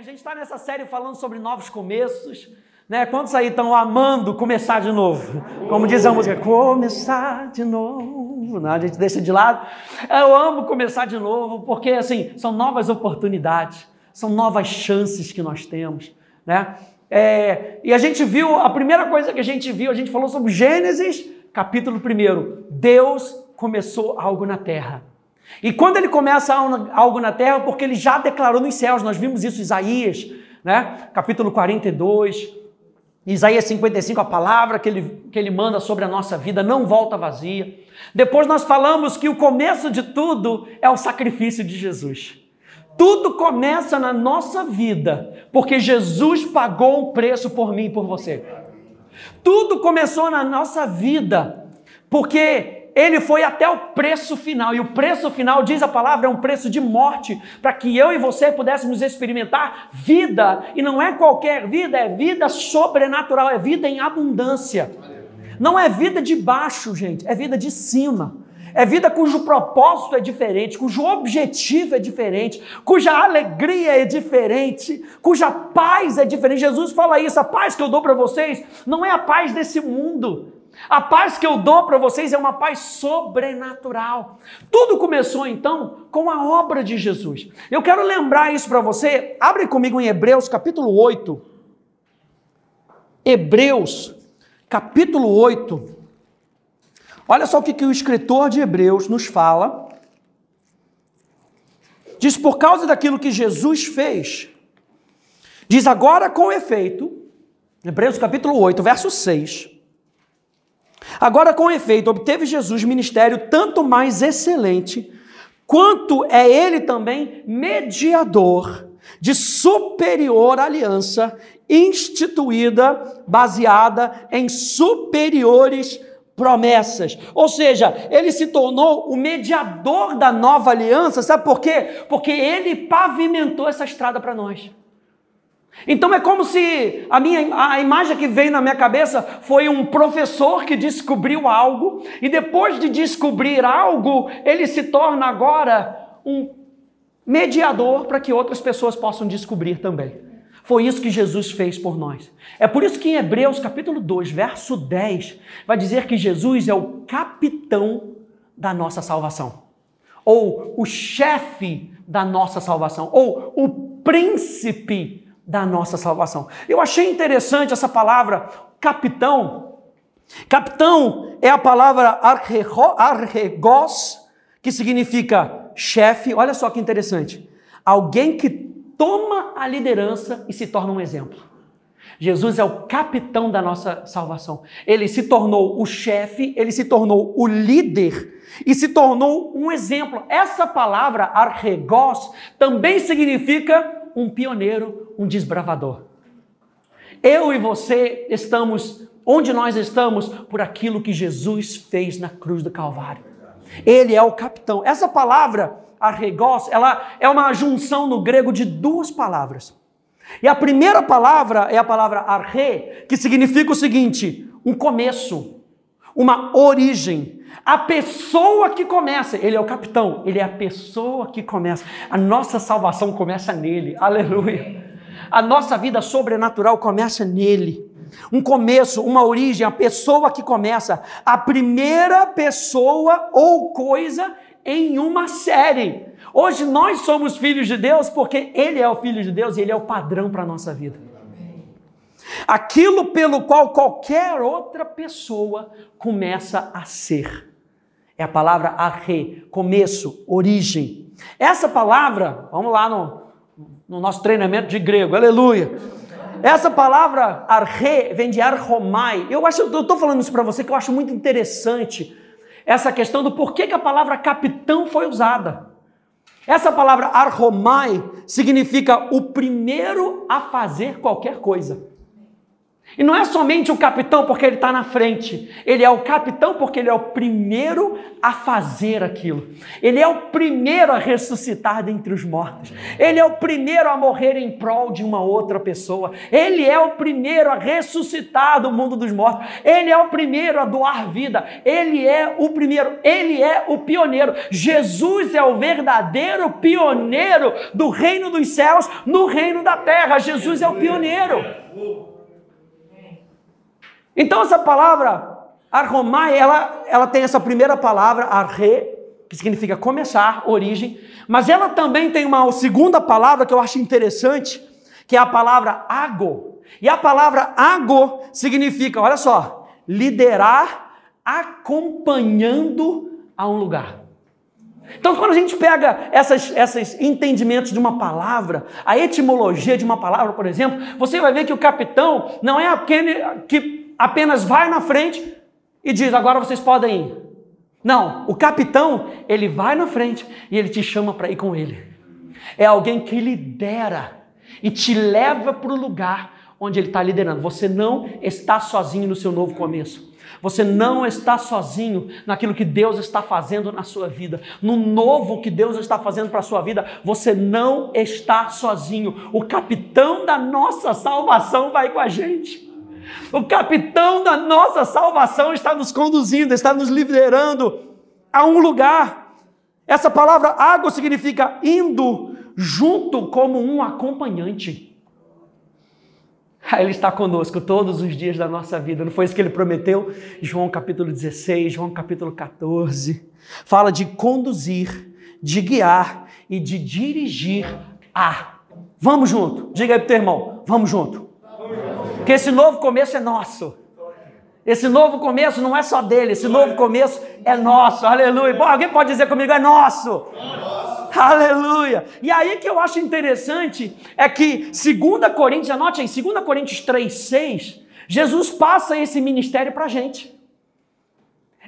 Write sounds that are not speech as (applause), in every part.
a gente está nessa série falando sobre novos começos. Né? Quantos aí estão amando começar de novo? Como diz a música, começar de novo. Não, a gente deixa de lado. Eu amo começar de novo, porque assim, são novas oportunidades, são novas chances que nós temos. Né? É, e a gente viu, a primeira coisa que a gente viu, a gente falou sobre Gênesis, capítulo 1. Deus começou algo na terra. E quando ele começa algo na terra, porque ele já declarou nos céus, nós vimos isso em Isaías, né? capítulo 42, Isaías 55, a palavra que ele, que ele manda sobre a nossa vida não volta vazia. Depois nós falamos que o começo de tudo é o sacrifício de Jesus. Tudo começa na nossa vida, porque Jesus pagou um preço por mim e por você. Tudo começou na nossa vida, porque ele foi até o preço final, e o preço final, diz a palavra, é um preço de morte, para que eu e você pudéssemos experimentar vida, e não é qualquer vida, é vida sobrenatural, é vida em abundância. Não é vida de baixo, gente, é vida de cima. É vida cujo propósito é diferente, cujo objetivo é diferente, cuja alegria é diferente, cuja paz é diferente. Jesus fala isso: a paz que eu dou para vocês não é a paz desse mundo, a paz que eu dou para vocês é uma paz sobrenatural. Tudo começou então com a obra de Jesus. Eu quero lembrar isso para você. Abre comigo em Hebreus capítulo 8. Hebreus capítulo 8. Olha só o que, que o escritor de Hebreus nos fala. Diz: por causa daquilo que Jesus fez, diz agora com efeito, Hebreus capítulo 8, verso 6. Agora, com efeito, obteve Jesus ministério tanto mais excelente, quanto é ele também mediador de superior aliança, instituída, baseada em superiores promessas. Ou seja, ele se tornou o mediador da nova aliança, sabe por quê? Porque ele pavimentou essa estrada para nós. Então é como se a minha a imagem que veio na minha cabeça foi um professor que descobriu algo e depois de descobrir algo, ele se torna agora um mediador para que outras pessoas possam descobrir também. Foi isso que Jesus fez por nós. É por isso que em Hebreus capítulo 2, verso 10, vai dizer que Jesus é o capitão da nossa salvação, ou o chefe da nossa salvação, ou o príncipe da nossa salvação. Eu achei interessante essa palavra capitão. Capitão é a palavra arregos, que significa chefe. Olha só que interessante. Alguém que toma a liderança e se torna um exemplo. Jesus é o capitão da nossa salvação. Ele se tornou o chefe, ele se tornou o líder e se tornou um exemplo. Essa palavra arregos também significa um pioneiro, um desbravador. Eu e você estamos onde nós estamos por aquilo que Jesus fez na cruz do Calvário. Ele é o capitão. Essa palavra, arregos, ela é uma junção no grego de duas palavras. E a primeira palavra é a palavra arre, que significa o seguinte: um começo, uma origem, a pessoa que começa, ele é o capitão, ele é a pessoa que começa. A nossa salvação começa nele, aleluia. A nossa vida sobrenatural começa nele. Um começo, uma origem, a pessoa que começa, a primeira pessoa ou coisa em uma série. Hoje nós somos filhos de Deus porque Ele é o Filho de Deus e Ele é o padrão para a nossa vida. Aquilo pelo qual qualquer outra pessoa começa a ser. É a palavra arre, começo, origem. Essa palavra, vamos lá no, no nosso treinamento de grego, aleluia. Essa palavra arre vem de arromai. Eu acho, eu estou falando isso para você que eu acho muito interessante essa questão do porquê que a palavra capitão foi usada. Essa palavra arromai significa o primeiro a fazer qualquer coisa. E não é somente o capitão porque ele está na frente, ele é o capitão porque ele é o primeiro a fazer aquilo, ele é o primeiro a ressuscitar dentre os mortos, ele é o primeiro a morrer em prol de uma outra pessoa, ele é o primeiro a ressuscitar do mundo dos mortos, ele é o primeiro a doar vida, ele é o primeiro, ele é o pioneiro. Jesus é o verdadeiro pioneiro do reino dos céus no reino da terra, Jesus é o pioneiro. Então essa palavra arromai, ela, ela tem essa primeira palavra, arre, que significa começar, origem, mas ela também tem uma segunda palavra que eu acho interessante, que é a palavra ago. E a palavra ago significa, olha só, liderar acompanhando a um lugar. Então, quando a gente pega essas, esses entendimentos de uma palavra, a etimologia de uma palavra, por exemplo, você vai ver que o capitão não é aquele que apenas vai na frente e diz: agora vocês podem ir. Não, o capitão, ele vai na frente e ele te chama para ir com ele. É alguém que lidera e te leva para o lugar onde ele está liderando. Você não está sozinho no seu novo começo. Você não está sozinho naquilo que Deus está fazendo na sua vida. No novo que Deus está fazendo para a sua vida, você não está sozinho. O capitão da nossa salvação vai com a gente. O capitão da nossa salvação está nos conduzindo, está nos liderando a um lugar. Essa palavra água significa indo junto como um acompanhante. Ele está conosco todos os dias da nossa vida. Não foi isso que ele prometeu? João capítulo 16, João capítulo 14. Fala de conduzir, de guiar e de dirigir a. Vamos junto. Diga aí pro teu irmão, vamos junto. Que esse novo começo é nosso. Esse novo começo não é só dele, esse novo começo é nosso. Aleluia. Bom, alguém pode dizer comigo, é nosso. Aleluia. E aí que eu acho interessante é que 2 Coríntios, anote aí, 2 Coríntios 3, 6, Jesus passa esse ministério para a gente.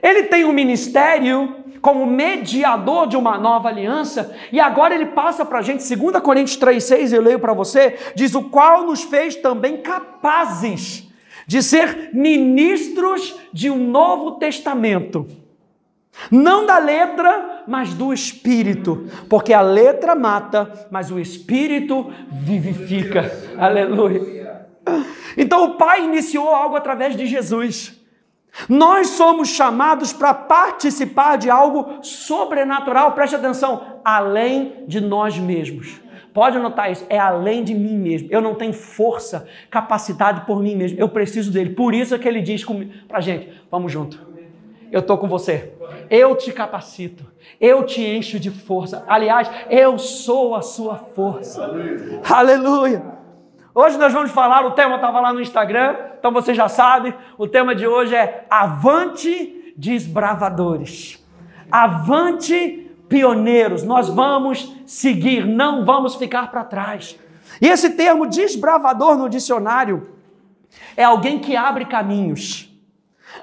Ele tem um ministério como mediador de uma nova aliança, e agora ele passa para a gente, 2 Coríntios 3,6, eu leio para você, diz: O qual nos fez também capazes de ser ministros de um novo testamento. Não da letra, mas do espírito, porque a letra mata, mas o espírito vivifica. Aleluia. Então o Pai iniciou algo através de Jesus. Nós somos chamados para participar de algo sobrenatural, preste atenção, além de nós mesmos. Pode anotar isso, é além de mim mesmo. Eu não tenho força, capacidade por mim mesmo. Eu preciso dele. Por isso é que ele diz para a gente: vamos junto. Eu estou com você. Eu te capacito. Eu te encho de força. Aliás, eu sou a sua força. Aleluia. Aleluia. Hoje nós vamos falar, o tema estava lá no Instagram, então você já sabe, o tema de hoje é Avante desbravadores. Avante pioneiros. Nós vamos seguir, não vamos ficar para trás. E esse termo desbravador no dicionário é alguém que abre caminhos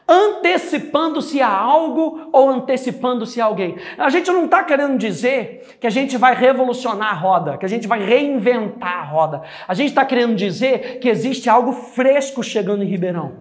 antecipando-se a algo ou antecipando-se a alguém. A gente não está querendo dizer que a gente vai revolucionar a roda, que a gente vai reinventar a roda. A gente está querendo dizer que existe algo fresco chegando em Ribeirão.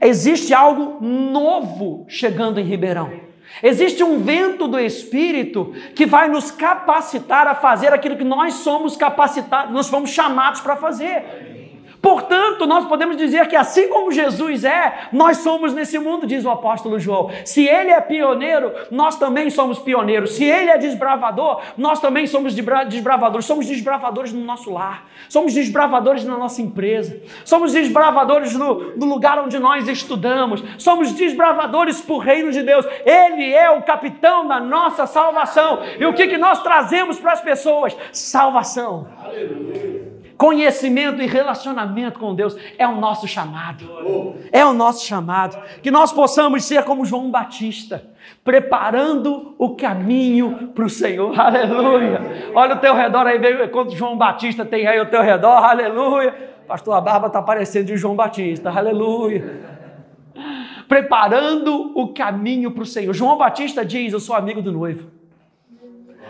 Existe algo novo chegando em Ribeirão. Existe um vento do Espírito que vai nos capacitar a fazer aquilo que nós somos capacitados, nós fomos chamados para fazer. Portanto, nós podemos dizer que assim como Jesus é, nós somos nesse mundo, diz o apóstolo João. Se ele é pioneiro, nós também somos pioneiros. Se ele é desbravador, nós também somos desbravadores. Somos desbravadores no nosso lar, somos desbravadores na nossa empresa, somos desbravadores no, no lugar onde nós estudamos, somos desbravadores para o reino de Deus. Ele é o capitão da nossa salvação. E o que, que nós trazemos para as pessoas? Salvação. Aleluia. Conhecimento e relacionamento com Deus é o nosso chamado. É o nosso chamado. Que nós possamos ser como João Batista, preparando o caminho para o Senhor. (laughs) Aleluia. Olha ao teu redor aí, quanto João Batista tem aí ao teu redor. Aleluia. Pastor, a barba está parecendo de João Batista. Aleluia. Preparando o caminho para o Senhor. João Batista diz: Eu sou amigo do noivo.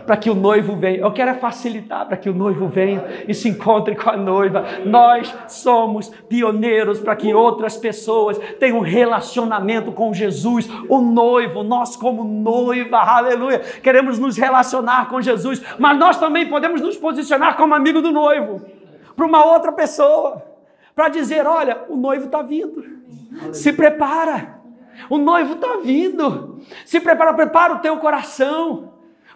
Para que o noivo venha. Eu quero é facilitar para que o noivo venha e se encontre com a noiva. Nós somos pioneiros para que outras pessoas tenham relacionamento com Jesus, o noivo. Nós, como noiva, aleluia, queremos nos relacionar com Jesus, mas nós também podemos nos posicionar como amigo do noivo para uma outra pessoa, para dizer: olha, o noivo está vindo, se prepara. O noivo está vindo. Se prepara, prepara o teu coração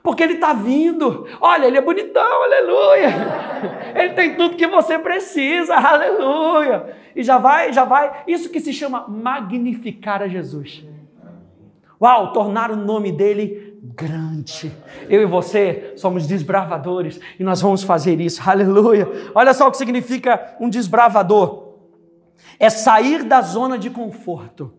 porque ele está vindo. Olha, ele é bonitão, aleluia. Ele tem tudo que você precisa, aleluia. E já vai, já vai. Isso que se chama magnificar a Jesus. Uau, tornar o nome dele grande. Eu e você somos desbravadores e nós vamos fazer isso, aleluia. Olha só o que significa um desbravador: é sair da zona de conforto,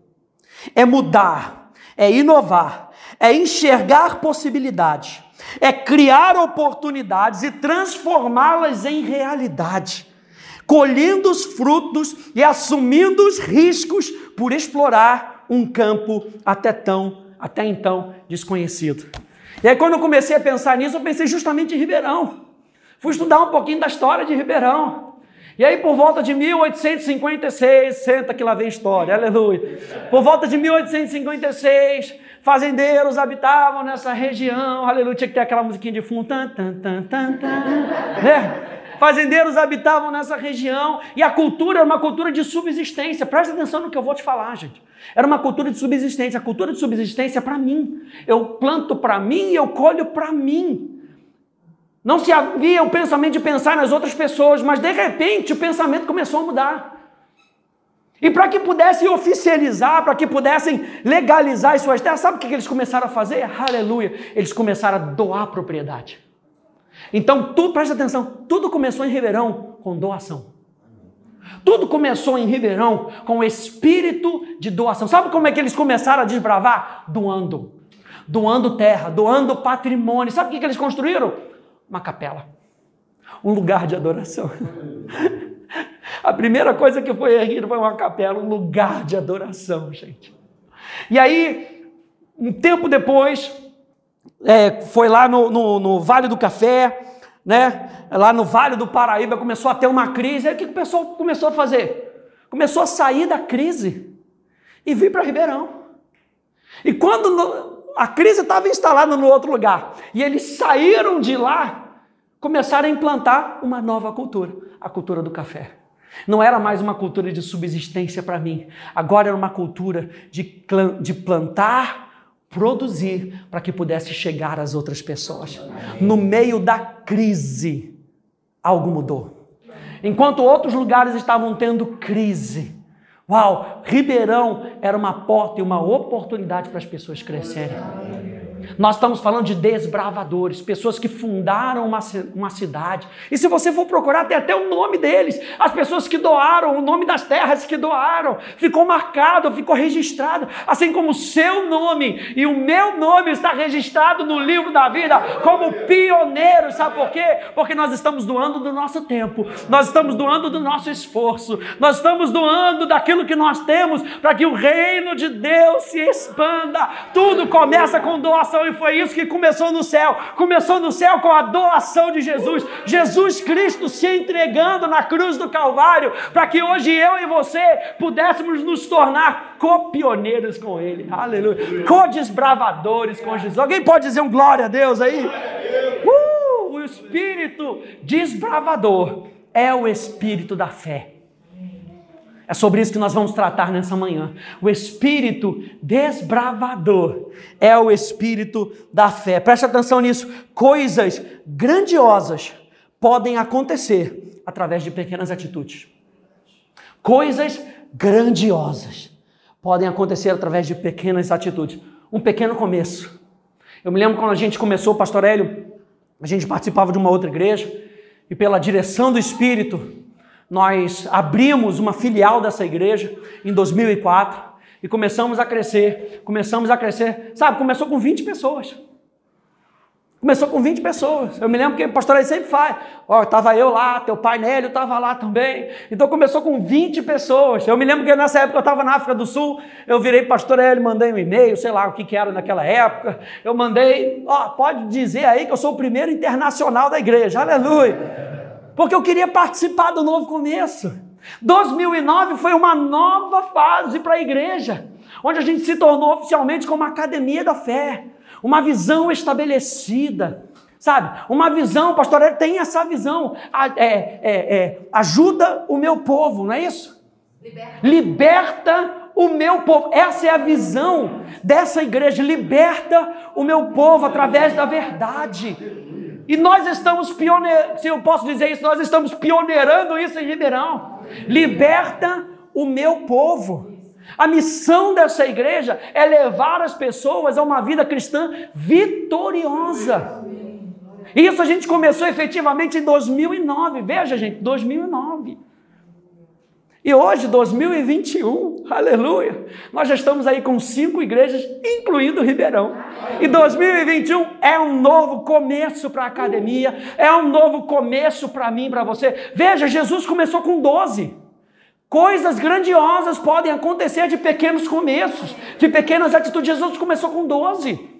é mudar, é inovar é enxergar possibilidades, é criar oportunidades e transformá-las em realidade, colhendo os frutos e assumindo os riscos por explorar um campo até tão até então desconhecido. E aí quando eu comecei a pensar nisso, eu pensei justamente em Ribeirão. Fui estudar um pouquinho da história de Ribeirão. E aí, por volta de 1856, senta que lá vem história, aleluia. Por volta de 1856, Fazendeiros habitavam nessa região, aleluia. Tinha que ter aquela musiquinha de fundo, tan, tan, tan, tan, tan, né? Fazendeiros habitavam nessa região e a cultura era uma cultura de subsistência. Presta atenção no que eu vou te falar, gente. Era uma cultura de subsistência. A cultura de subsistência é para mim. Eu planto para mim e eu colho para mim. Não se havia o pensamento de pensar nas outras pessoas, mas de repente o pensamento começou a mudar. E para que pudessem oficializar, para que pudessem legalizar as suas terras, sabe o que eles começaram a fazer? Aleluia! Eles começaram a doar propriedade. Então, tudo, presta atenção, tudo começou em Ribeirão com doação. Tudo começou em Ribeirão com o espírito de doação. Sabe como é que eles começaram a desbravar? Doando. Doando terra, doando patrimônio. Sabe o que eles construíram? Uma capela. Um lugar de adoração. (laughs) A primeira coisa que foi erguida foi uma capela, um lugar de adoração, gente. E aí, um tempo depois, é, foi lá no, no, no, Vale do Café, né? Lá no Vale do Paraíba começou a ter uma crise. Aí o que o pessoal começou a fazer? Começou a sair da crise e vir para Ribeirão. E quando a crise estava instalada no outro lugar e eles saíram de lá, começaram a implantar uma nova cultura, a cultura do café. Não era mais uma cultura de subsistência para mim, agora era uma cultura de, de plantar, produzir, para que pudesse chegar às outras pessoas. No meio da crise, algo mudou. Enquanto outros lugares estavam tendo crise, uau, Ribeirão era uma porta e uma oportunidade para as pessoas crescerem. Nós estamos falando de desbravadores, pessoas que fundaram uma, uma cidade. E se você for procurar, tem até o nome deles. As pessoas que doaram, o nome das terras que doaram. Ficou marcado, ficou registrado. Assim como o seu nome e o meu nome está registrado no livro da vida como pioneiro. Sabe por quê? Porque nós estamos doando do nosso tempo, nós estamos doando do nosso esforço, nós estamos doando daquilo que nós temos para que o reino de Deus se expanda. Tudo começa com doação doação, e foi isso que começou no céu. Começou no céu com a doação de Jesus. Jesus Cristo se entregando na cruz do Calvário, para que hoje eu e você pudéssemos nos tornar copioneiros com Ele. Aleluia. Co-desbravadores com Jesus. Alguém pode dizer um glória a Deus aí? Uh, o espírito desbravador é o espírito da fé. É sobre isso que nós vamos tratar nessa manhã. O espírito desbravador é o espírito da fé. Preste atenção nisso. Coisas grandiosas podem acontecer através de pequenas atitudes. Coisas grandiosas podem acontecer através de pequenas atitudes. Um pequeno começo. Eu me lembro quando a gente começou, Pastor Hélio, a gente participava de uma outra igreja e pela direção do Espírito, nós abrimos uma filial dessa igreja em 2004 e começamos a crescer, começamos a crescer, sabe, começou com 20 pessoas. Começou com 20 pessoas. Eu me lembro que o pastor aí sempre faz. Ó, estava eu lá, teu pai Nélio estava lá também. Então começou com 20 pessoas. Eu me lembro que nessa época eu estava na África do Sul, eu virei pastor Hélio, mandei um e-mail, sei lá o que, que era naquela época. Eu mandei, ó, pode dizer aí que eu sou o primeiro internacional da igreja. Aleluia. Porque eu queria participar do novo começo. 2009 foi uma nova fase para a igreja, onde a gente se tornou oficialmente como academia da fé uma visão estabelecida, sabe? Uma visão, pastor, tem essa visão, é, é, é, ajuda o meu povo, não é isso? Liberta. Liberta o meu povo. Essa é a visão dessa igreja. Liberta o meu povo através da verdade. E nós estamos pioneirando, se eu posso dizer isso, nós estamos pioneirando isso em Ribeirão. Liberta o meu povo. A missão dessa igreja é levar as pessoas a uma vida cristã vitoriosa. Isso a gente começou efetivamente em 2009. Veja, gente, 2009. E hoje, 2021, aleluia, nós já estamos aí com cinco igrejas, incluindo Ribeirão. E 2021 é um novo começo para a academia, é um novo começo para mim, para você. Veja, Jesus começou com 12. Coisas grandiosas podem acontecer de pequenos começos, de pequenas atitudes. Jesus começou com 12.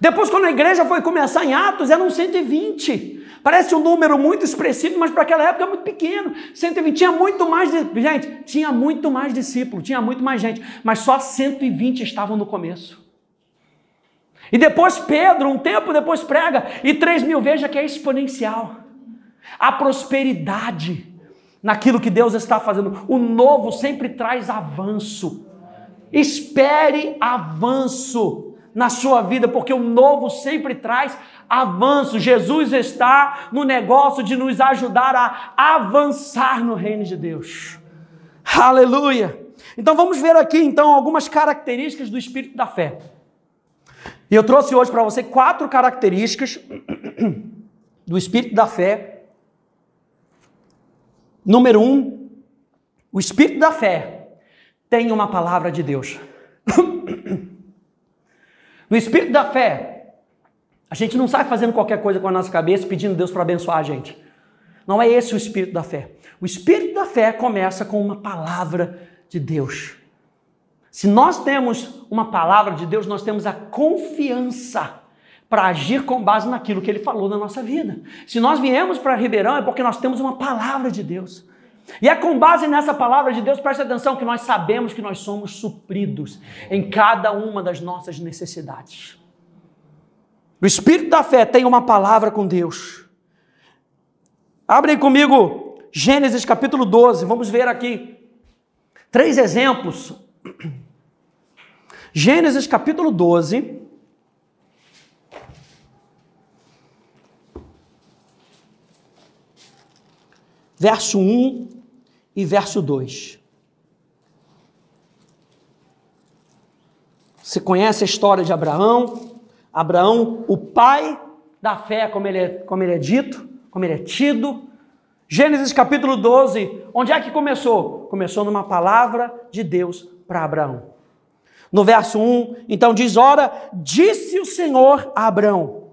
Depois, quando a igreja foi começar em Atos, eram 120. Parece um número muito expressivo, mas para aquela época é muito pequeno. 120 tinha muito mais gente, tinha muito mais discípulos, tinha muito mais gente, mas só 120 estavam no começo. E depois Pedro, um tempo depois prega, e 3 mil, veja que é exponencial. A prosperidade naquilo que Deus está fazendo. O novo sempre traz avanço. Espere avanço na sua vida, porque o novo sempre traz avanço. Jesus está no negócio de nos ajudar a avançar no reino de Deus. Aleluia! Então vamos ver aqui então algumas características do espírito da fé. E eu trouxe hoje para você quatro características do espírito da fé Número um, o espírito da fé tem uma palavra de Deus. (laughs) no espírito da fé, a gente não sai fazendo qualquer coisa com a nossa cabeça pedindo Deus para abençoar a gente. Não é esse o espírito da fé. O espírito da fé começa com uma palavra de Deus. Se nós temos uma palavra de Deus, nós temos a confiança para agir com base naquilo que ele falou na nossa vida. Se nós viemos para Ribeirão é porque nós temos uma palavra de Deus. E é com base nessa palavra de Deus, preste atenção, que nós sabemos que nós somos supridos em cada uma das nossas necessidades. O Espírito da fé tem uma palavra com Deus. Abrem comigo Gênesis capítulo 12, vamos ver aqui três exemplos. Gênesis capítulo 12. verso 1 e verso 2. Você conhece a história de Abraão? Abraão, o pai da fé, como ele é, como ele é dito, como ele é tido. Gênesis capítulo 12, onde é que começou? Começou numa palavra de Deus para Abraão. No verso 1, então diz: Ora, disse o Senhor a Abraão: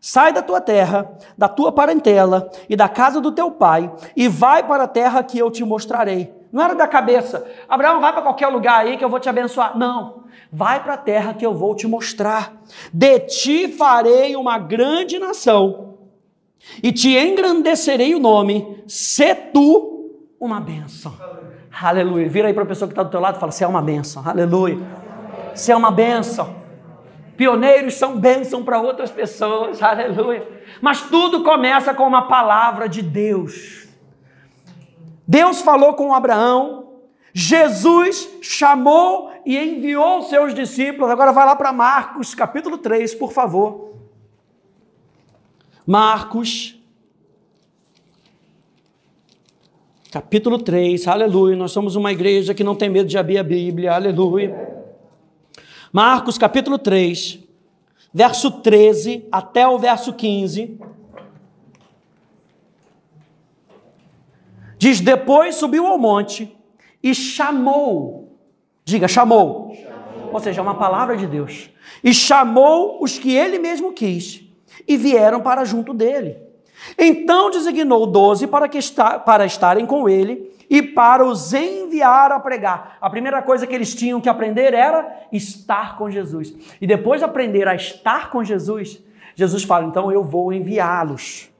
Sai da tua terra, da tua parentela e da casa do teu pai, e vai para a terra que eu te mostrarei. Não era da cabeça, Abraão, vai para qualquer lugar aí que eu vou te abençoar. Não, vai para a terra que eu vou te mostrar. De ti farei uma grande nação, e te engrandecerei o nome, se tu uma bênção. Aleluia. Vira aí para a pessoa que está do teu lado e fala: Você é uma bênção. Aleluia. Você é uma bênção. Pioneiros são bênção para outras pessoas, (laughs) aleluia. Mas tudo começa com uma palavra de Deus. Deus falou com Abraão, Jesus chamou e enviou seus discípulos. Agora vai lá para Marcos, capítulo 3, por favor. Marcos, capítulo 3, aleluia. Nós somos uma igreja que não tem medo de abrir a Bíblia, aleluia. Marcos capítulo 3, verso 13 até o verso 15. Diz: Depois subiu ao monte e chamou, diga, chamou, chamou. ou seja, uma palavra de Deus, e chamou os que ele mesmo quis, e vieram para junto dele. Então designou doze para, que está, para estarem com ele e para os enviar a pregar. A primeira coisa que eles tinham que aprender era estar com Jesus. E depois de aprender a estar com Jesus, Jesus fala: então eu vou enviá-los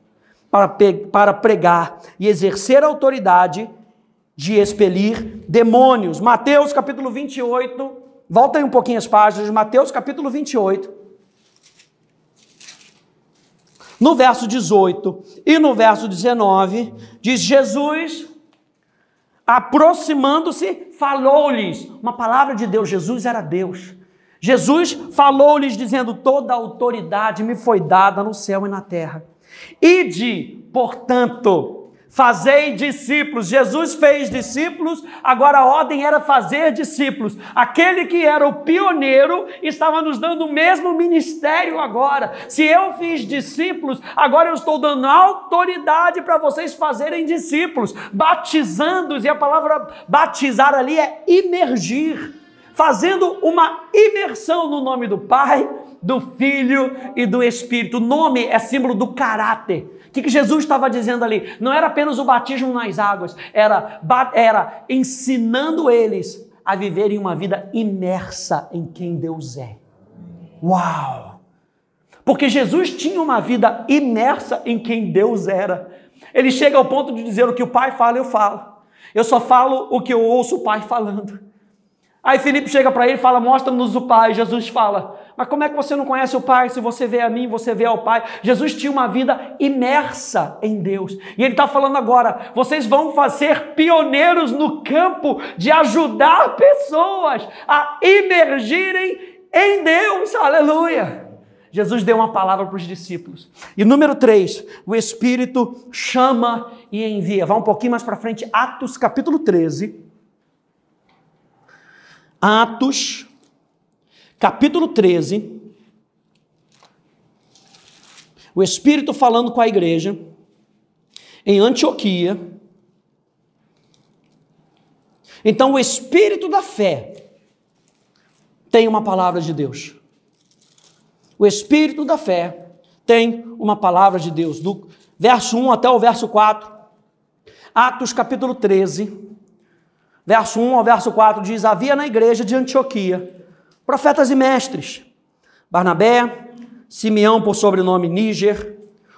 para, para pregar e exercer a autoridade de expelir demônios. Mateus capítulo 28, volta aí um pouquinho as páginas, Mateus capítulo 28. No verso 18 e no verso 19, diz Jesus, aproximando-se, falou-lhes. Uma palavra de Deus, Jesus era Deus. Jesus falou-lhes, dizendo: Toda autoridade me foi dada no céu e na terra. Ide, portanto, Fazei discípulos. Jesus fez discípulos, agora a ordem era fazer discípulos. Aquele que era o pioneiro estava nos dando o mesmo ministério agora. Se eu fiz discípulos, agora eu estou dando autoridade para vocês fazerem discípulos, batizando-os, e a palavra batizar ali é imergir, fazendo uma imersão no nome do Pai, do Filho e do Espírito. O nome é símbolo do caráter. O que, que Jesus estava dizendo ali? Não era apenas o batismo nas águas, era, era ensinando eles a viverem uma vida imersa em quem Deus é. Uau! Porque Jesus tinha uma vida imersa em quem Deus era. Ele chega ao ponto de dizer o que o Pai fala, eu falo. Eu só falo o que eu ouço o Pai falando. Aí Felipe chega para ele e fala: Mostra-nos o Pai. Jesus fala: Mas como é que você não conhece o Pai? Se você vê a mim, você vê ao Pai. Jesus tinha uma vida imersa em Deus. E ele está falando agora: vocês vão fazer pioneiros no campo de ajudar pessoas a imergirem em Deus. Aleluia! Jesus deu uma palavra para os discípulos. E número 3, o Espírito chama e envia. Vá um pouquinho mais para frente, Atos capítulo 13. Atos, capítulo 13. O Espírito falando com a igreja em Antioquia. Então, o Espírito da fé tem uma palavra de Deus. O Espírito da fé tem uma palavra de Deus. Do verso 1 até o verso 4. Atos capítulo 13 verso 1 ao verso 4 diz: Havia na igreja de Antioquia profetas e mestres, Barnabé, Simeão por sobrenome Níger,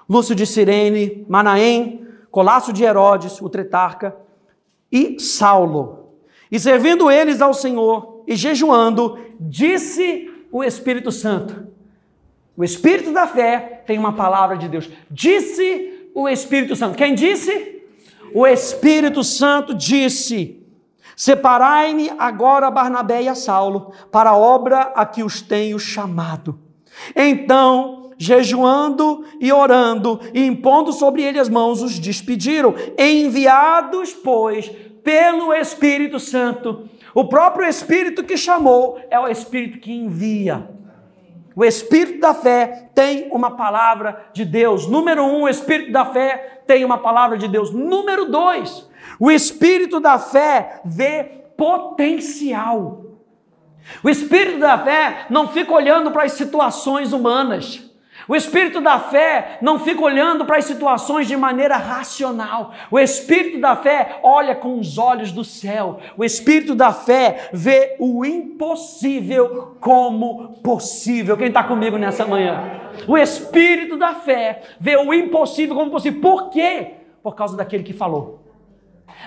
Lúcio de Cirene, Manaém, Colasso de Herodes, o tretarca, e Saulo. E servindo eles ao Senhor e jejuando, disse o Espírito Santo. O Espírito da fé tem uma palavra de Deus. Disse o Espírito Santo. Quem disse? O Espírito Santo disse: Separai-me agora Barnabé e a Saulo para a obra a que os tenho chamado. Então, jejuando e orando e impondo sobre ele as mãos, os despediram, enviados, pois, pelo Espírito Santo. O próprio Espírito que chamou é o Espírito que envia. O Espírito da fé tem uma palavra de Deus. Número um, o Espírito da fé tem uma palavra de Deus. Número dois, o espírito da fé vê potencial. O espírito da fé não fica olhando para as situações humanas. O espírito da fé não fica olhando para as situações de maneira racional. O espírito da fé olha com os olhos do céu. O espírito da fé vê o impossível como possível. Quem está comigo nessa manhã? O espírito da fé vê o impossível como possível. Por quê? Por causa daquele que falou.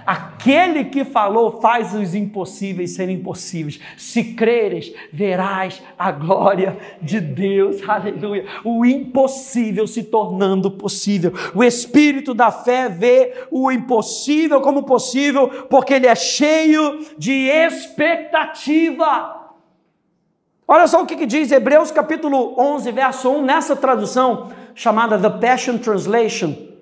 Aquele que falou faz os impossíveis serem possíveis. Se creres, verás a glória de Deus. (laughs) Aleluia. O impossível se tornando possível. O espírito da fé vê o impossível como possível, porque ele é cheio de expectativa. Olha só o que, que diz Hebreus capítulo 11, verso 1, nessa tradução chamada The Passion Translation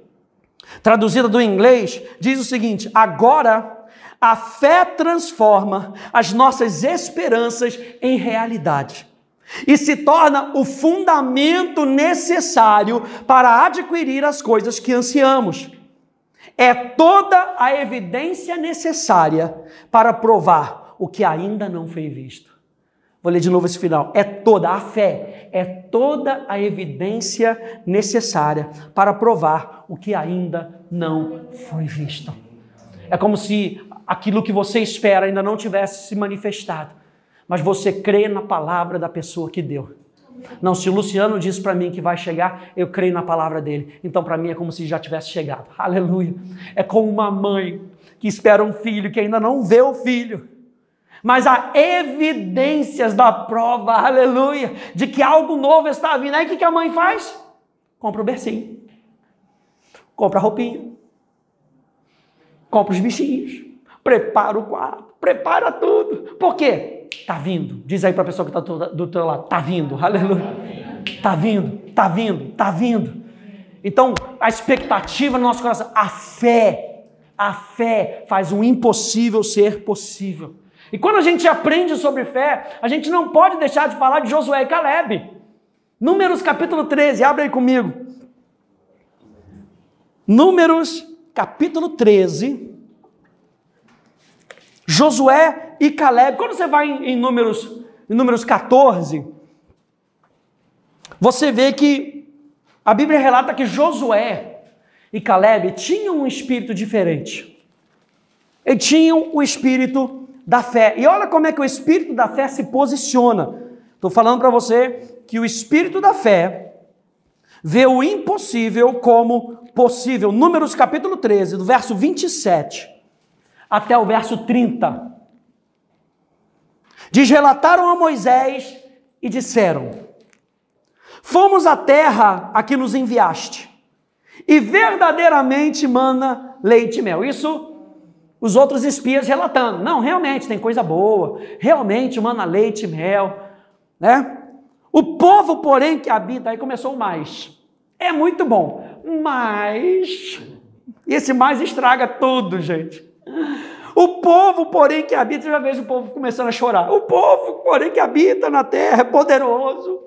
traduzida do inglês, diz o seguinte: agora a fé transforma as nossas esperanças em realidade e se torna o fundamento necessário para adquirir as coisas que ansiamos. É toda a evidência necessária para provar o que ainda não foi visto. Vou ler de novo esse final. É toda a fé, é toda a evidência necessária para provar o que ainda não foi visto. É como se aquilo que você espera ainda não tivesse se manifestado, mas você crê na palavra da pessoa que deu. Não, se o Luciano diz para mim que vai chegar, eu creio na palavra dele. Então, para mim, é como se já tivesse chegado. Aleluia. É como uma mãe que espera um filho que ainda não vê o filho mas há evidências da prova, aleluia, de que algo novo está vindo. Aí o que a mãe faz? Compra o bercinho, compra a roupinha, compra os bichinhos, prepara o quarto, prepara tudo. Por quê? Está vindo. Diz aí para a pessoa que está do teu lado, está vindo, aleluia. Está vindo, está vindo, está vindo. Então, a expectativa no nosso coração, a fé, a fé faz o impossível ser possível. E quando a gente aprende sobre fé, a gente não pode deixar de falar de Josué e Caleb. Números capítulo 13, abre aí comigo. Números capítulo 13. Josué e Caleb. Quando você vai em, em números, em números 14, você vê que a Bíblia relata que Josué e Caleb tinham um espírito diferente. Eles tinham o espírito da fé. E olha como é que o espírito da fé se posiciona. Estou falando para você que o espírito da fé vê o impossível como possível. Números capítulo 13, do verso 27 até o verso 30. Diz: relataram a Moisés e disseram: Fomos à terra a que nos enviaste, e verdadeiramente mana leite e mel. Isso os outros espias relatando: não, realmente tem coisa boa, realmente mana leite e mel, né? O povo, porém, que habita, aí começou o mais. É muito bom, mas. Esse mais estraga tudo, gente. O povo, porém, que habita, já vejo o povo começando a chorar. O povo, porém, que habita na terra é poderoso.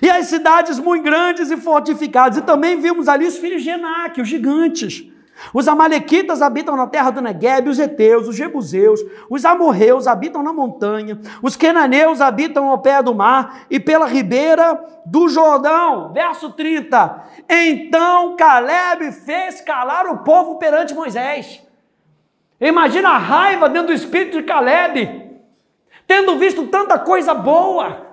E as cidades muito grandes e fortificadas. E também vimos ali os filhos de Enaque, os gigantes. Os amalequitas habitam na terra do Negueb, os heteus, os jebuseus, os amorreus habitam na montanha, os quenaneus habitam ao pé do mar e pela ribeira do Jordão. Verso 30. Então Caleb fez calar o povo perante Moisés. Imagina a raiva dentro do espírito de Caleb, tendo visto tanta coisa boa,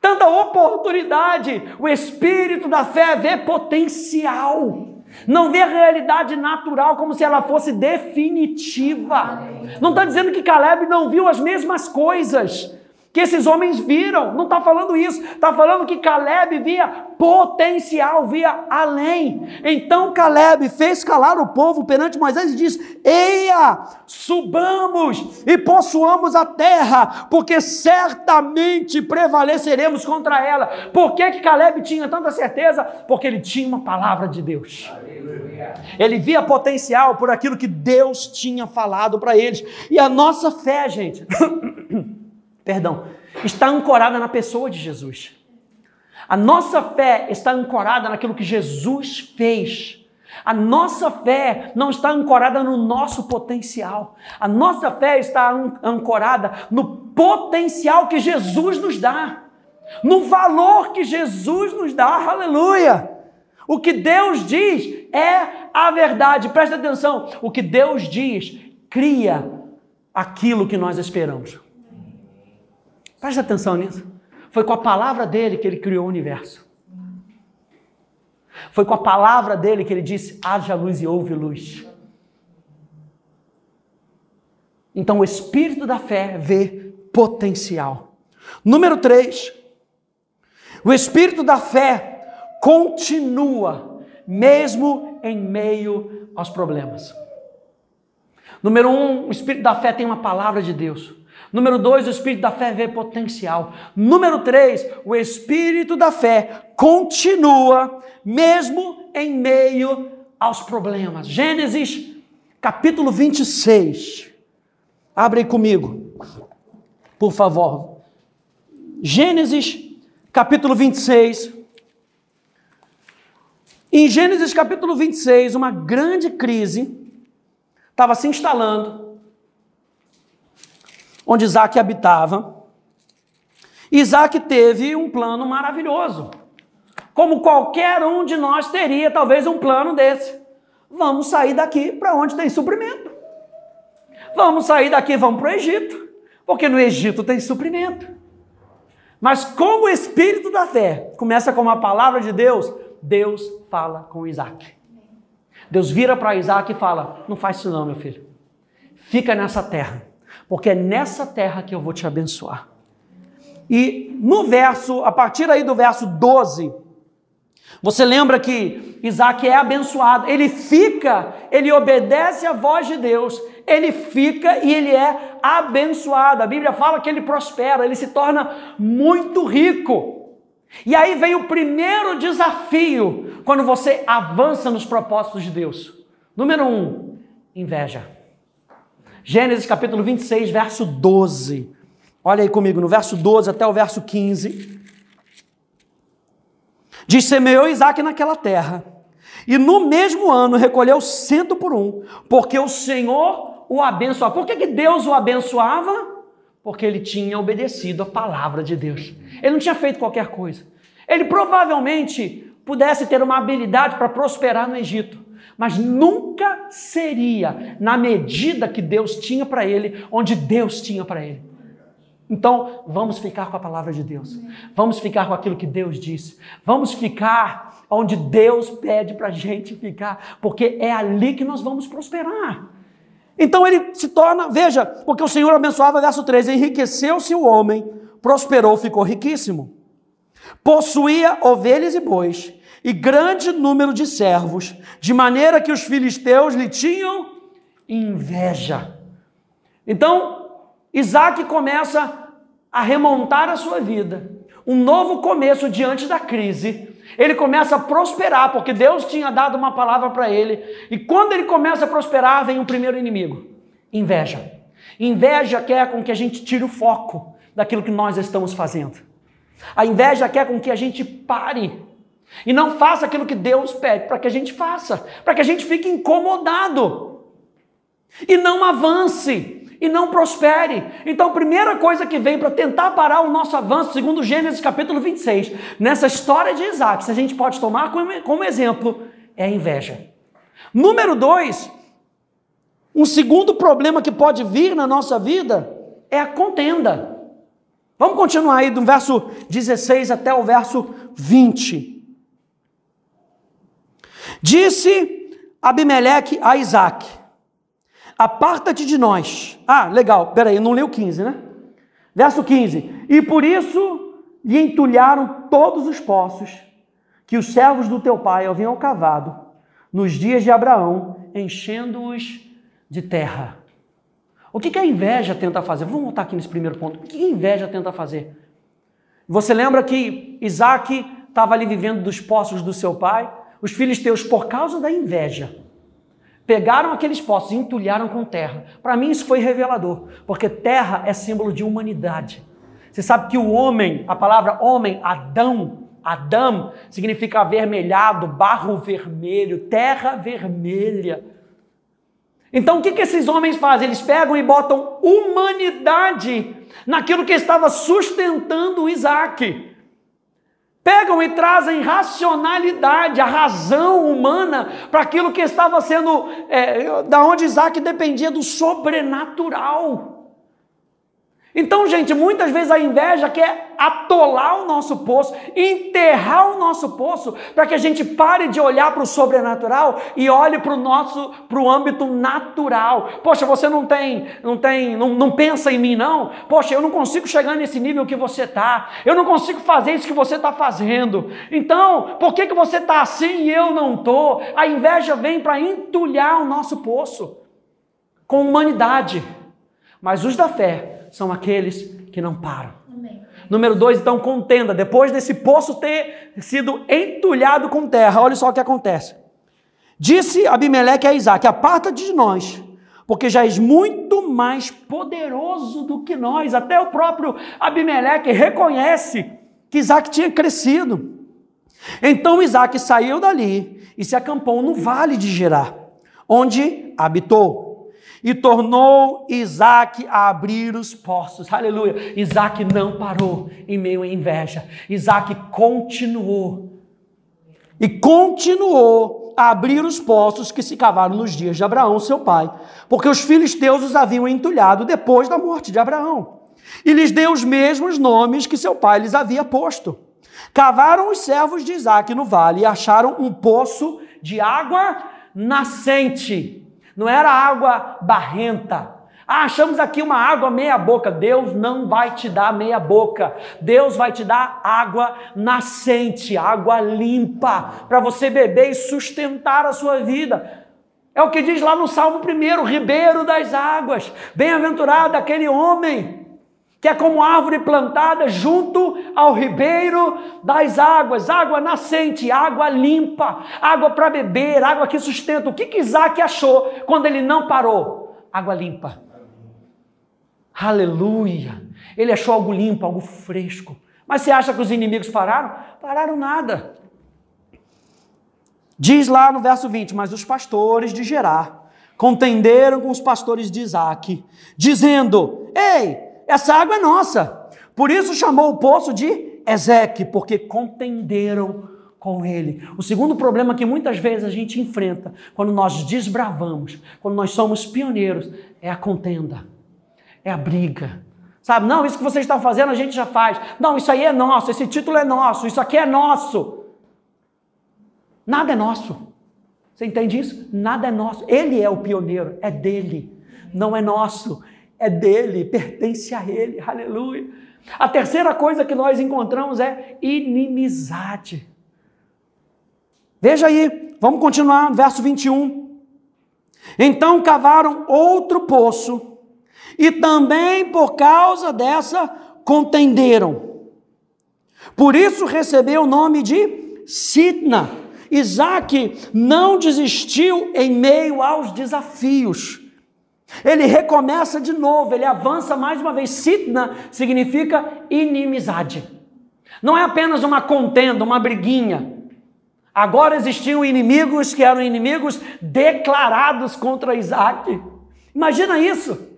tanta oportunidade. O espírito da fé vê potencial. Não vê a realidade natural como se ela fosse definitiva. Não está dizendo que Caleb não viu as mesmas coisas que esses homens viram. Não está falando isso. Está falando que Caleb via potencial, via além. Então Caleb fez calar o povo perante Moisés e disse: Eia, subamos e possuamos a terra, porque certamente prevaleceremos contra ela. Por que, que Caleb tinha tanta certeza? Porque ele tinha uma palavra de Deus. Ele via potencial por aquilo que Deus tinha falado para eles. E a nossa fé, gente. (clears throat) perdão, está ancorada na pessoa de Jesus. A nossa fé está ancorada naquilo que Jesus fez. A nossa fé não está ancorada no nosso potencial. A nossa fé está ancorada no potencial que Jesus nos dá, no valor que Jesus nos dá. Aleluia! O que Deus diz é a verdade. Presta atenção. O que Deus diz cria aquilo que nós esperamos. Preste atenção nisso. Foi com a palavra dele que ele criou o universo. Foi com a palavra dele que ele disse: haja luz e houve luz. Então o espírito da fé vê potencial. Número 3. O espírito da fé continua, mesmo em meio aos problemas. Número 1, um, o espírito da fé tem uma palavra de Deus. Número dois, o espírito da fé vê potencial. Número três, o espírito da fé continua mesmo em meio aos problemas. Gênesis capítulo 26. Abre comigo, por favor. Gênesis capítulo 26. Em Gênesis capítulo 26, uma grande crise estava se instalando onde Isaac habitava. Isaac teve um plano maravilhoso. Como qualquer um de nós teria, talvez, um plano desse. Vamos sair daqui para onde tem suprimento. Vamos sair daqui, vamos para o Egito. Porque no Egito tem suprimento. Mas como o espírito da fé começa com uma palavra de Deus, Deus fala com Isaac. Deus vira para Isaac e fala: Não faz isso não, meu filho. Fica nessa terra, porque é nessa terra que eu vou te abençoar. E no verso, a partir aí do verso 12, você lembra que Isaac é abençoado, ele fica, ele obedece à voz de Deus, ele fica e ele é abençoado. A Bíblia fala que ele prospera, ele se torna muito rico. E aí vem o primeiro desafio quando você avança nos propósitos de Deus. Número um, inveja. Gênesis capítulo 26, verso 12. Olha aí comigo, no verso 12 até o verso 15. Diz: semeou Isaac naquela terra, e no mesmo ano recolheu cento por um, porque o Senhor o abençoava. Por que, que Deus o abençoava? Porque ele tinha obedecido a palavra de Deus. Ele não tinha feito qualquer coisa. Ele provavelmente pudesse ter uma habilidade para prosperar no Egito, mas nunca seria na medida que Deus tinha para ele, onde Deus tinha para ele. Então, vamos ficar com a palavra de Deus. Vamos ficar com aquilo que Deus disse. Vamos ficar onde Deus pede para a gente ficar, porque é ali que nós vamos prosperar. Então ele se torna, veja, porque o Senhor abençoava, verso 13: enriqueceu-se o homem, prosperou, ficou riquíssimo. Possuía ovelhas e bois, e grande número de servos, de maneira que os filisteus lhe tinham inveja. Então, Isaac começa a remontar a sua vida, um novo começo diante da crise. Ele começa a prosperar, porque Deus tinha dado uma palavra para ele. E quando ele começa a prosperar, vem o primeiro inimigo: inveja. Inveja quer com que a gente tire o foco daquilo que nós estamos fazendo. A inveja quer com que a gente pare e não faça aquilo que Deus pede para que a gente faça, para que a gente fique incomodado e não avance e não prospere. Então, a primeira coisa que vem para tentar parar o nosso avanço, segundo Gênesis capítulo 26, nessa história de Isaac, se a gente pode tomar como, exemplo, é a inveja. Número dois, um segundo problema que pode vir na nossa vida é a contenda. Vamos continuar aí do verso 16 até o verso 20. Disse Abimeleque a Isaac: Aparta-te de nós. Ah, legal, peraí, não leu 15, né? Verso 15: E por isso lhe entulharam todos os poços que os servos do teu pai haviam cavado nos dias de Abraão, enchendo-os de terra. O que, que a inveja tenta fazer? Vamos voltar aqui nesse primeiro ponto. O que a inveja tenta fazer? Você lembra que Isaac estava ali vivendo dos poços do seu pai? Os filisteus, por causa da inveja, pegaram aqueles poços e entulharam com terra. Para mim isso foi revelador, porque terra é símbolo de humanidade. Você sabe que o homem, a palavra homem, Adão, Adão significa avermelhado, barro vermelho, terra vermelha. Então o que, que esses homens fazem? Eles pegam e botam humanidade naquilo que estava sustentando Isaac pegam e trazem racionalidade, a razão humana para aquilo que estava sendo, é, da onde Isaac dependia do sobrenatural. Então, gente, muitas vezes a inveja quer atolar o nosso poço, enterrar o nosso poço, para que a gente pare de olhar para o sobrenatural e olhe para o nosso, para o âmbito natural. Poxa, você não tem, não tem, não, não pensa em mim, não? Poxa, eu não consigo chegar nesse nível que você está. Eu não consigo fazer isso que você está fazendo. Então, por que, que você está assim e eu não estou? A inveja vem para entulhar o nosso poço com humanidade. Mas os da fé são aqueles que não param. Amém. Número dois, então, contenda. Depois desse poço ter sido entulhado com terra, olha só o que acontece. Disse Abimeleque a Isaac: Aparta de nós, porque já és muito mais poderoso do que nós. Até o próprio Abimeleque reconhece que Isaac tinha crescido. Então Isaac saiu dali e se acampou no vale de Gerar, onde habitou. E tornou Isaac a abrir os poços. Aleluia. Isaac não parou em meio à inveja. Isaac continuou. E continuou a abrir os poços que se cavaram nos dias de Abraão, seu pai, porque os filisteus os haviam entulhado depois da morte de Abraão. E lhes deu os mesmos nomes que seu pai lhes havia posto. Cavaram os servos de Isaac no vale e acharam um poço de água nascente não era água barrenta. Ah, achamos aqui uma água meia boca. Deus não vai te dar meia boca. Deus vai te dar água nascente, água limpa, para você beber e sustentar a sua vida. É o que diz lá no Salmo 1, ribeiro das águas. Bem-aventurado aquele homem que é como árvore plantada junto ao ribeiro das águas, água nascente, água limpa, água para beber, água que sustenta. O que, que Isaac achou quando ele não parou? Água limpa. Aleluia! Ele achou algo limpo, algo fresco. Mas você acha que os inimigos pararam? Pararam nada. Diz lá no verso 20: Mas os pastores de Gerar contenderam com os pastores de Isaac, dizendo: Ei, essa água é nossa. Por isso chamou o poço de Ezeque, porque contenderam com ele. O segundo problema que muitas vezes a gente enfrenta quando nós desbravamos, quando nós somos pioneiros, é a contenda, é a briga. Sabe, não, isso que vocês estão fazendo a gente já faz. Não, isso aí é nosso, esse título é nosso, isso aqui é nosso. Nada é nosso. Você entende isso? Nada é nosso. Ele é o pioneiro, é dele, não é nosso é dele, pertence a ele, aleluia. A terceira coisa que nós encontramos é inimizade. Veja aí, vamos continuar, verso 21. Então cavaram outro poço, e também por causa dessa contenderam. Por isso recebeu o nome de Sitna. Isaac não desistiu em meio aos desafios. Ele recomeça de novo, ele avança mais uma vez. Sitna significa inimizade. Não é apenas uma contenda, uma briguinha. Agora existiam inimigos que eram inimigos declarados contra Isaac. Imagina isso.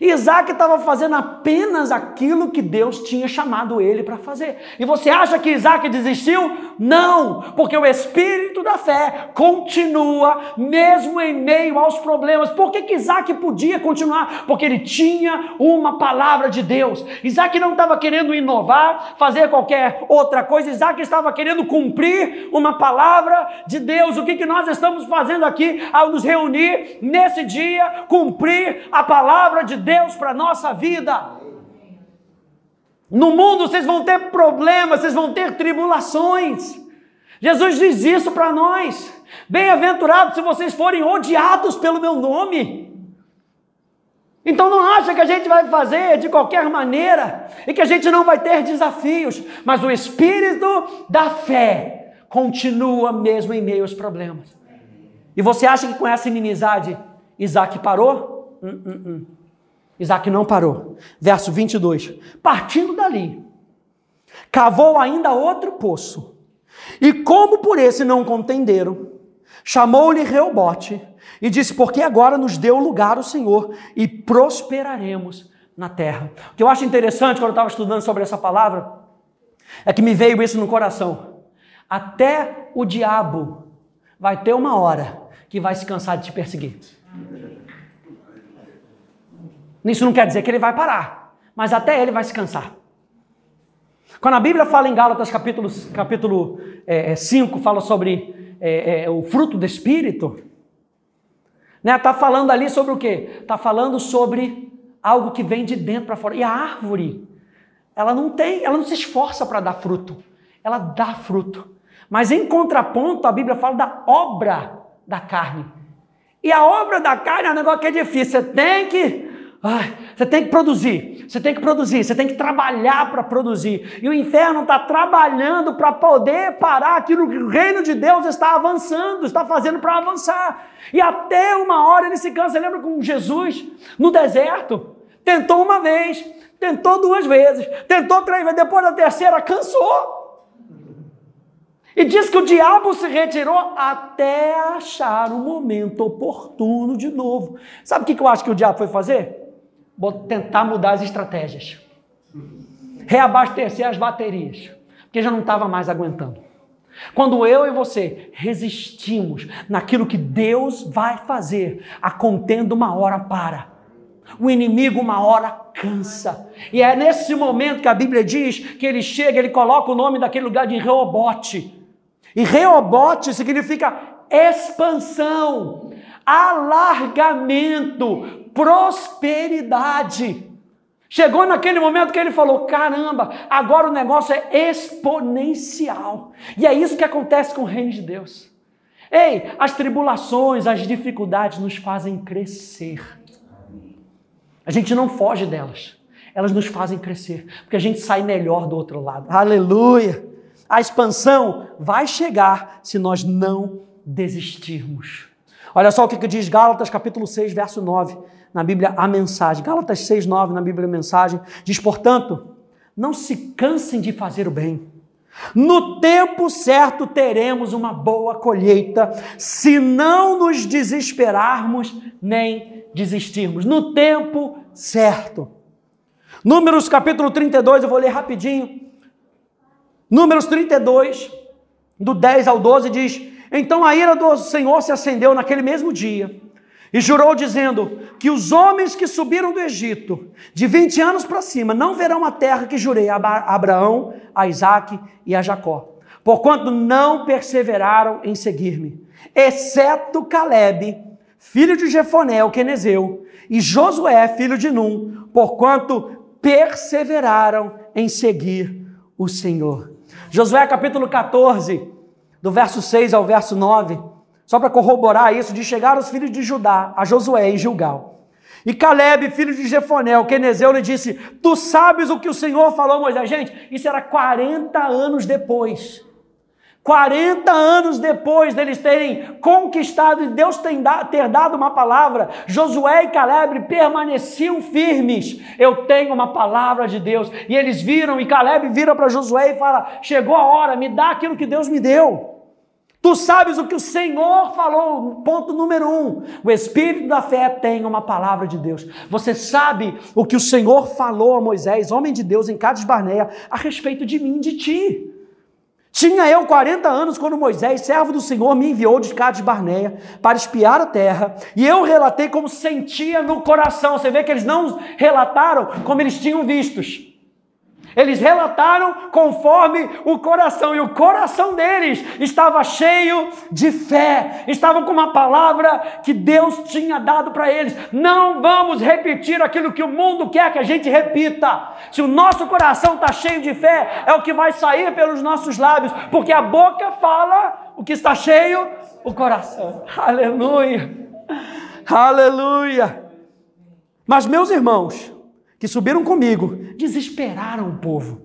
Isaac estava fazendo apenas aquilo que Deus tinha chamado ele para fazer. E você acha que Isaac desistiu? Não, porque o espírito da fé continua mesmo em meio aos problemas. Por que, que Isaac podia continuar? Porque ele tinha uma palavra de Deus. Isaac não estava querendo inovar, fazer qualquer outra coisa. Isaac estava querendo cumprir uma palavra de Deus. O que, que nós estamos fazendo aqui ao nos reunir nesse dia? Cumprir a palavra de Deus Deus para a nossa vida. No mundo vocês vão ter problemas, vocês vão ter tribulações. Jesus diz isso para nós. Bem-aventurados se vocês forem odiados pelo meu nome. Então não acha que a gente vai fazer de qualquer maneira e que a gente não vai ter desafios, mas o espírito da fé continua mesmo em meio aos problemas. E você acha que com essa inimizade Isaac parou? Hum, hum, hum. Isaac não parou. Verso 22. Partindo dali, cavou ainda outro poço. E como por esse não contenderam, chamou-lhe Reobote e disse: Porque agora nos deu lugar o Senhor e prosperaremos na terra. O que eu acho interessante quando eu estava estudando sobre essa palavra é que me veio isso no coração. Até o diabo vai ter uma hora que vai se cansar de te perseguir. Isso não quer dizer que ele vai parar, mas até ele vai se cansar. Quando a Bíblia fala em Gálatas capítulo, capítulo é, 5, é, fala sobre é, é, o fruto do Espírito, né? Tá falando ali sobre o quê? Está falando sobre algo que vem de dentro para fora. E a árvore, ela não tem, ela não se esforça para dar fruto, ela dá fruto. Mas em contraponto, a Bíblia fala da obra da carne. E a obra da carne é um negócio que é difícil. Você tem que Ai, você tem que produzir, você tem que produzir, você tem que trabalhar para produzir. E o inferno está trabalhando para poder parar aquilo que o reino de Deus está avançando, está fazendo para avançar. E até uma hora ele se cansa. Lembra com Jesus no deserto? Tentou uma vez, tentou duas vezes, tentou três vezes, depois da terceira cansou. E diz que o diabo se retirou até achar o momento oportuno de novo. Sabe o que eu acho que o diabo foi fazer? Tentar mudar as estratégias. Reabastecer as baterias. Porque já não estava mais aguentando. Quando eu e você resistimos naquilo que Deus vai fazer, a contenda uma hora para. O inimigo uma hora cansa. E é nesse momento que a Bíblia diz que ele chega, ele coloca o nome daquele lugar de Reobote. E Reobote significa expansão, alargamento, prosperidade. Chegou naquele momento que ele falou: caramba, agora o negócio é exponencial. E é isso que acontece com o reino de Deus. Ei, as tribulações, as dificuldades nos fazem crescer. A gente não foge delas. Elas nos fazem crescer, porque a gente sai melhor do outro lado. Aleluia! A expansão vai chegar se nós não desistirmos. Olha só o que diz Gálatas capítulo 6, verso 9, na Bíblia a mensagem. Gálatas 6, 9, na Bíblia a mensagem, diz, portanto, não se cansem de fazer o bem. No tempo certo teremos uma boa colheita, se não nos desesperarmos nem desistirmos. No tempo certo. Números capítulo 32, eu vou ler rapidinho. Números 32, do 10 ao 12, diz: Então a ira do Senhor se acendeu naquele mesmo dia, e jurou, dizendo: Que os homens que subiram do Egito, de 20 anos para cima, não verão a terra que jurei a Abraão, a Isaac e a Jacó, porquanto não perseveraram em seguir-me, exceto Caleb, filho de Jefoné, o quenezeu, e Josué, filho de Num, porquanto perseveraram em seguir o Senhor. Josué capítulo 14, do verso 6 ao verso 9, só para corroborar isso, de chegar os filhos de Judá a Josué em Gilgal. E Caleb, filho de Jefonel, Quenezeu, lhe disse: Tu sabes o que o Senhor falou Moisés? Gente, isso era 40 anos depois. 40 anos depois deles terem conquistado e Deus ter dado uma palavra, Josué e Caleb permaneciam firmes. Eu tenho uma palavra de Deus. E eles viram, e Caleb vira para Josué e fala: Chegou a hora, me dá aquilo que Deus me deu. Tu sabes o que o Senhor falou, ponto número um. O espírito da fé tem uma palavra de Deus. Você sabe o que o Senhor falou a Moisés, homem de Deus, em Cades Barneia, a respeito de mim e de ti. Tinha eu 40 anos quando Moisés, servo do Senhor, me enviou de Cades Barneia para espiar a terra, e eu relatei como sentia no coração. Você vê que eles não relataram como eles tinham vistos. Eles relataram conforme o coração, e o coração deles estava cheio de fé, estavam com uma palavra que Deus tinha dado para eles. Não vamos repetir aquilo que o mundo quer que a gente repita. Se o nosso coração está cheio de fé, é o que vai sair pelos nossos lábios, porque a boca fala o que está cheio, o coração. Aleluia, aleluia. Mas, meus irmãos, que subiram comigo, desesperaram o povo.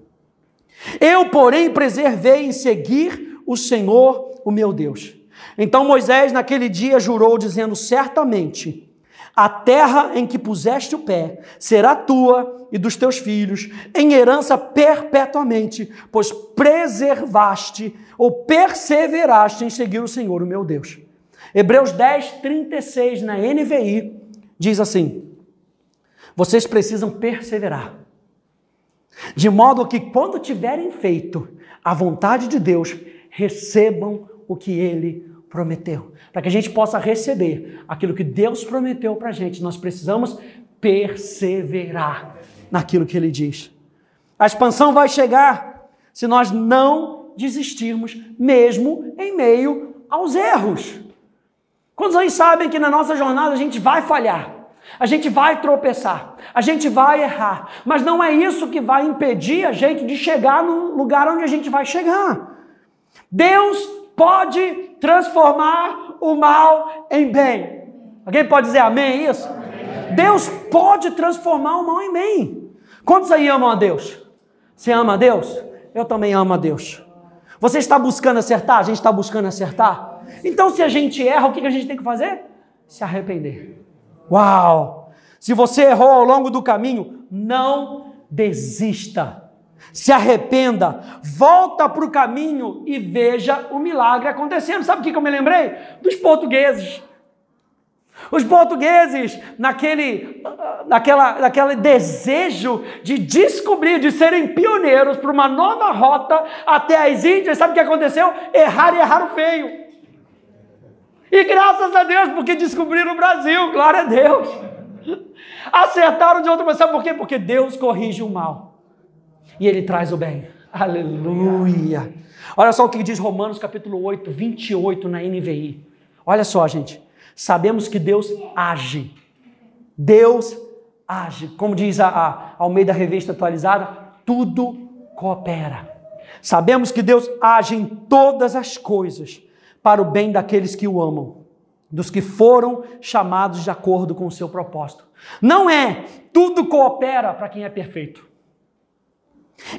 Eu, porém, preservei em seguir o Senhor, o meu Deus. Então Moisés, naquele dia, jurou, dizendo: Certamente, a terra em que puseste o pé será tua e dos teus filhos, em herança perpetuamente, pois preservaste ou perseveraste em seguir o Senhor, o meu Deus. Hebreus 10, 36, na NVI, diz assim: vocês precisam perseverar. De modo que, quando tiverem feito a vontade de Deus, recebam o que Ele prometeu. Para que a gente possa receber aquilo que Deus prometeu para a gente, nós precisamos perseverar naquilo que Ele diz. A expansão vai chegar se nós não desistirmos, mesmo em meio aos erros. Quantos aí sabem que na nossa jornada a gente vai falhar? A gente vai tropeçar, a gente vai errar, mas não é isso que vai impedir a gente de chegar no lugar onde a gente vai chegar. Deus pode transformar o mal em bem. Alguém pode dizer amém isso? Amém. Deus pode transformar o mal em bem. Quantos aí amam a Deus? Você ama a Deus? Eu também amo a Deus. Você está buscando acertar? A gente está buscando acertar? Então, se a gente erra, o que a gente tem que fazer? Se arrepender. Uau! Se você errou ao longo do caminho, não desista. se arrependa, volta para o caminho e veja o milagre acontecendo. Sabe o que eu me lembrei? Dos portugueses. Os portugueses, naquele, naquela, naquele desejo de descobrir, de serem pioneiros para uma nova rota até as Índias, sabe o que aconteceu? Erraram e erraram feio. E graças a Deus, porque descobriram o Brasil, glória a Deus. Acertaram de outra maneira, sabe por quê? Porque Deus corrige o mal e Ele traz o bem. Aleluia. Olha só o que diz Romanos capítulo 8, 28 na NVI. Olha só, gente. Sabemos que Deus age. Deus age. Como diz a, a Almeida Revista Atualizada, tudo coopera. Sabemos que Deus age em todas as coisas para o bem daqueles que o amam, dos que foram chamados de acordo com o seu propósito. Não é tudo coopera para quem é perfeito.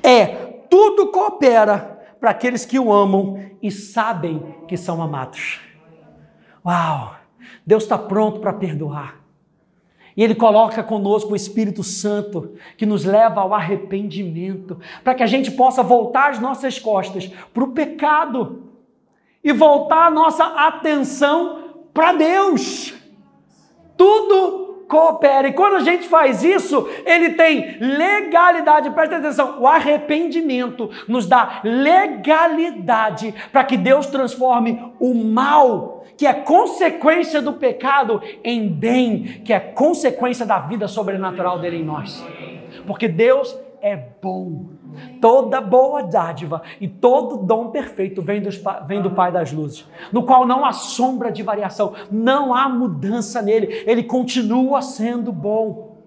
É tudo coopera para aqueles que o amam e sabem que são amados. Uau! Deus está pronto para perdoar. E Ele coloca conosco o Espírito Santo, que nos leva ao arrependimento, para que a gente possa voltar as nossas costas para o pecado e voltar a nossa atenção para Deus. Tudo coopera. E quando a gente faz isso, ele tem legalidade. Presta atenção, o arrependimento nos dá legalidade para que Deus transforme o mal, que é consequência do pecado, em bem, que é consequência da vida sobrenatural dele em nós. Porque Deus é bom. Toda boa dádiva e todo dom perfeito vem, dos, vem, do Pai das luzes, no qual não há sombra de variação, não há mudança nele, ele continua sendo bom.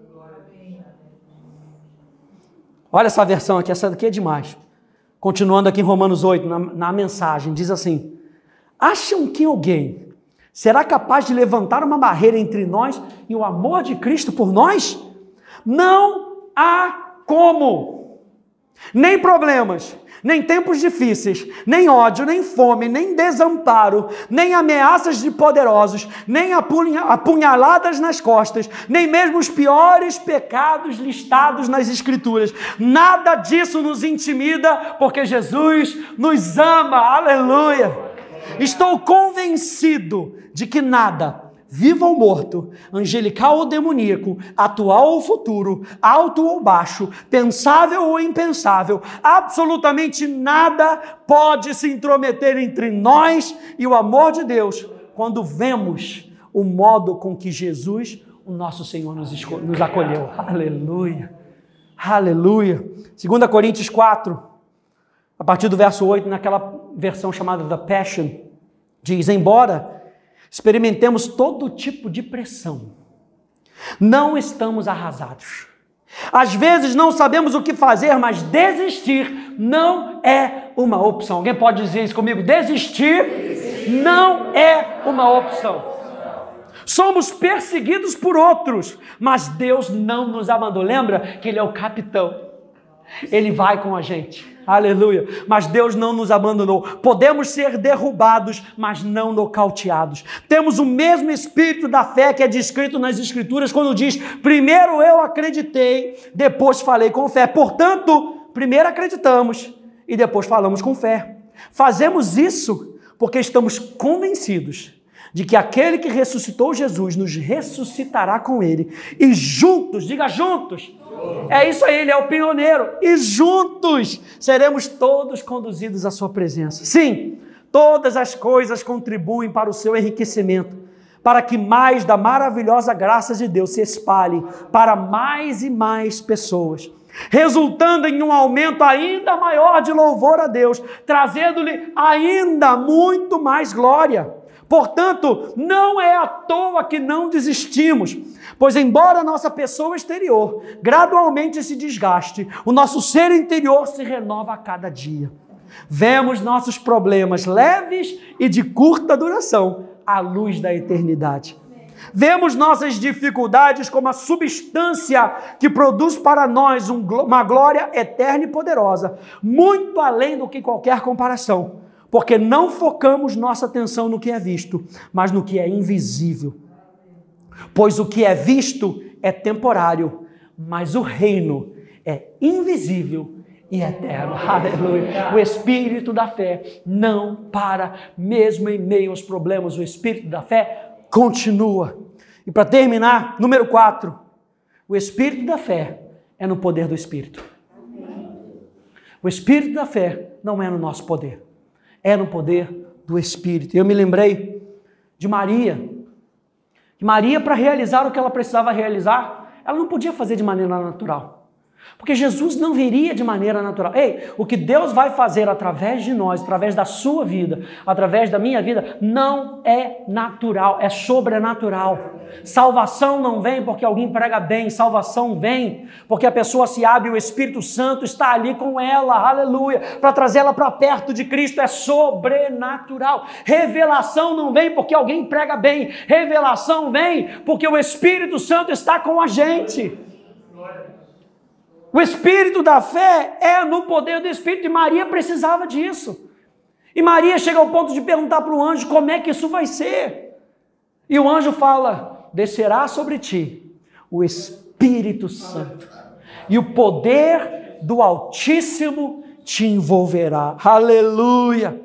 Olha essa versão aqui, essa daqui é demais. Continuando aqui em Romanos 8, na, na mensagem, diz assim: Acham que alguém será capaz de levantar uma barreira entre nós e o amor de Cristo por nós? Não há como nem problemas, nem tempos difíceis, nem ódio, nem fome, nem desamparo, nem ameaças de poderosos, nem apunhaladas nas costas, nem mesmo os piores pecados listados nas Escrituras. Nada disso nos intimida, porque Jesus nos ama. Aleluia! Estou convencido de que nada vivo ou morto, angelical ou demoníaco, atual ou futuro, alto ou baixo, pensável ou impensável, absolutamente nada pode se intrometer entre nós e o amor de Deus quando vemos o modo com que Jesus, o nosso Senhor, nos, nos acolheu. Aleluia. Aleluia. 2 Coríntios 4, a partir do verso 8, naquela versão chamada da Passion, diz: Embora experimentemos todo tipo de pressão. Não estamos arrasados. Às vezes não sabemos o que fazer, mas desistir não é uma opção. Alguém pode dizer isso comigo? Desistir não é uma opção. Somos perseguidos por outros, mas Deus não nos abandonou. Lembra que Ele é o capitão. Ele vai com a gente. Aleluia. Mas Deus não nos abandonou. Podemos ser derrubados, mas não nocauteados. Temos o mesmo espírito da fé que é descrito nas Escrituras quando diz: primeiro eu acreditei, depois falei com fé. Portanto, primeiro acreditamos e depois falamos com fé. Fazemos isso porque estamos convencidos de que aquele que ressuscitou Jesus nos ressuscitará com ele e juntos, diga juntos, é isso aí, ele é o pioneiro. E juntos seremos todos conduzidos à sua presença. Sim, todas as coisas contribuem para o seu enriquecimento, para que mais da maravilhosa graça de Deus se espalhe para mais e mais pessoas, resultando em um aumento ainda maior de louvor a Deus, trazendo-lhe ainda muito mais glória. Portanto, não é à toa que não desistimos, pois, embora a nossa pessoa exterior gradualmente se desgaste, o nosso ser interior se renova a cada dia. Vemos nossos problemas leves e de curta duração à luz da eternidade. Vemos nossas dificuldades como a substância que produz para nós uma glória eterna e poderosa, muito além do que qualquer comparação porque não focamos nossa atenção no que é visto, mas no que é invisível. Pois o que é visto é temporário, mas o reino é invisível, e eterno. (laughs) Aleluia. O espírito da fé não para, mesmo em meio aos problemas, o espírito da fé continua. E para terminar, número 4, o espírito da fé é no poder do espírito. O espírito da fé não é no nosso poder, é no poder do espírito. Eu me lembrei de Maria. Maria, para realizar o que ela precisava realizar, ela não podia fazer de maneira natural. Porque Jesus não viria de maneira natural. Ei, o que Deus vai fazer através de nós, através da sua vida, através da minha vida, não é natural, é sobrenatural. Salvação não vem porque alguém prega bem, salvação vem porque a pessoa se abre e o Espírito Santo está ali com ela, aleluia, para trazê-la para perto de Cristo, é sobrenatural. Revelação não vem porque alguém prega bem, revelação vem porque o Espírito Santo está com a gente. O espírito da fé é no poder do Espírito e Maria precisava disso. E Maria chega ao ponto de perguntar para o anjo como é que isso vai ser. E o anjo fala: descerá sobre ti o Espírito Santo, e o poder do Altíssimo te envolverá. Aleluia!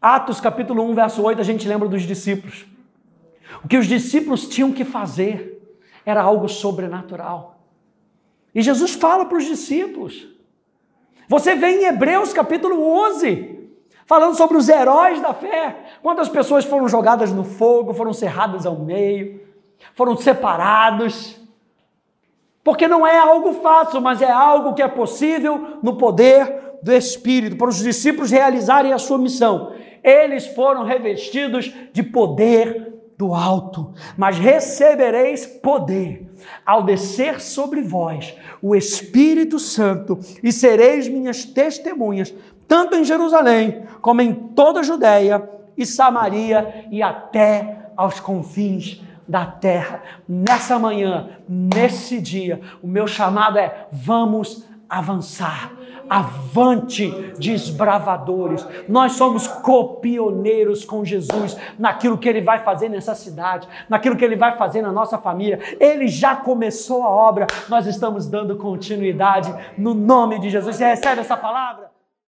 Atos capítulo 1, verso 8, a gente lembra dos discípulos. O que os discípulos tinham que fazer era algo sobrenatural. E Jesus fala para os discípulos. Você vê em Hebreus capítulo 11, falando sobre os heróis da fé. Quantas pessoas foram jogadas no fogo, foram cerradas ao meio, foram separados. Porque não é algo fácil, mas é algo que é possível no poder do Espírito, para os discípulos realizarem a sua missão. Eles foram revestidos de poder do alto, mas recebereis poder ao descer sobre vós o Espírito Santo e sereis minhas testemunhas, tanto em Jerusalém como em toda a Judéia e Samaria e até aos confins da terra. Nessa manhã, nesse dia, o meu chamado é: vamos avançar avante desbravadores. Nós somos copioneiros com Jesus naquilo que ele vai fazer nessa cidade, naquilo que ele vai fazer na nossa família. Ele já começou a obra, nós estamos dando continuidade no nome de Jesus. Você recebe essa palavra?